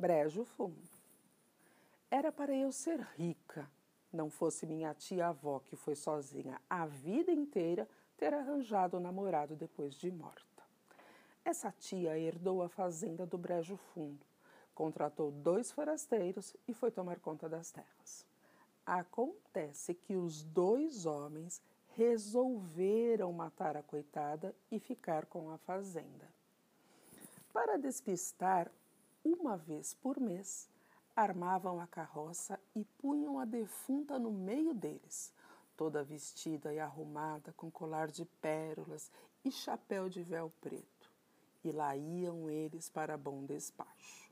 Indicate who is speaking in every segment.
Speaker 1: Brejo Fundo. Era para eu ser rica, não fosse minha tia-avó, que foi sozinha a vida inteira, ter arranjado o namorado depois de morta. Essa tia herdou a fazenda do Brejo Fundo, contratou dois forasteiros e foi tomar conta das terras. Acontece que os dois homens resolveram matar a coitada e ficar com a fazenda. Para despistar, uma vez por mês, armavam a carroça e punham a defunta no meio deles, toda vestida e arrumada com colar de pérolas e chapéu de véu preto. E lá iam eles para bom despacho.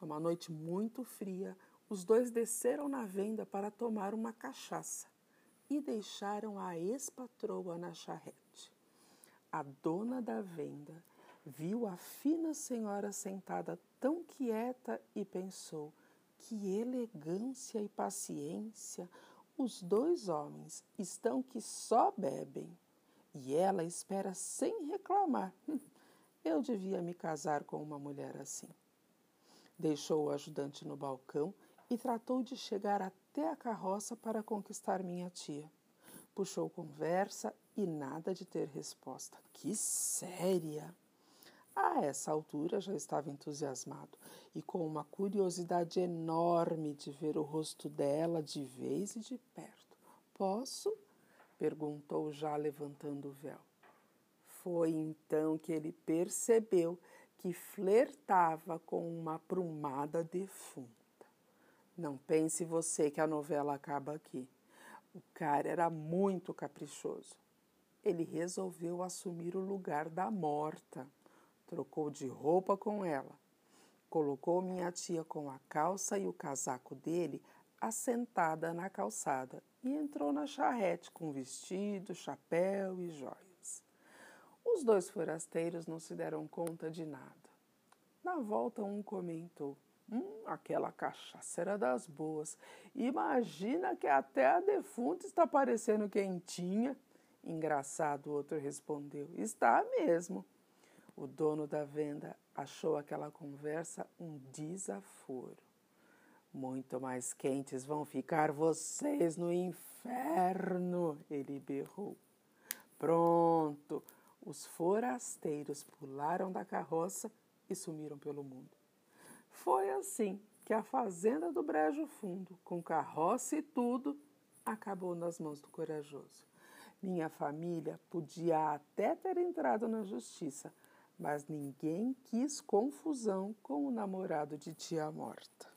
Speaker 1: Numa noite muito fria, os dois desceram na venda para tomar uma cachaça e deixaram a ex-patroa na charrete. A dona da venda viu a fina senhora sentada tão quieta e pensou: que elegância e paciência! Os dois homens estão que só bebem. E ela espera sem reclamar. Eu devia me casar com uma mulher assim. Deixou o ajudante no balcão e tratou de chegar até a carroça para conquistar minha tia. Puxou conversa e nada de ter resposta. Que séria! A essa altura já estava entusiasmado e com uma curiosidade enorme de ver o rosto dela de vez e de perto. Posso? perguntou já levantando o véu. Foi então que ele percebeu que flertava com uma prumada defunta. Não pense você que a novela acaba aqui. O cara era muito caprichoso. Ele resolveu assumir o lugar da morta. Trocou de roupa com ela. Colocou minha tia com a calça e o casaco dele assentada na calçada e entrou na charrete com vestido, chapéu e joias. Os dois forasteiros não se deram conta de nada. Na volta, um comentou: Hum, aquela cachaça era das boas. Imagina que até a defunta está parecendo quentinha. Engraçado, o outro respondeu: Está mesmo. O dono da venda achou aquela conversa um desaforo. Muito mais quentes vão ficar vocês no inferno, ele berrou. Pronto, os forasteiros pularam da carroça e sumiram pelo mundo. Foi assim que a fazenda do Brejo Fundo, com carroça e tudo, acabou nas mãos do corajoso. Minha família podia até ter entrado na justiça, mas ninguém quis confusão com o namorado de tia morta.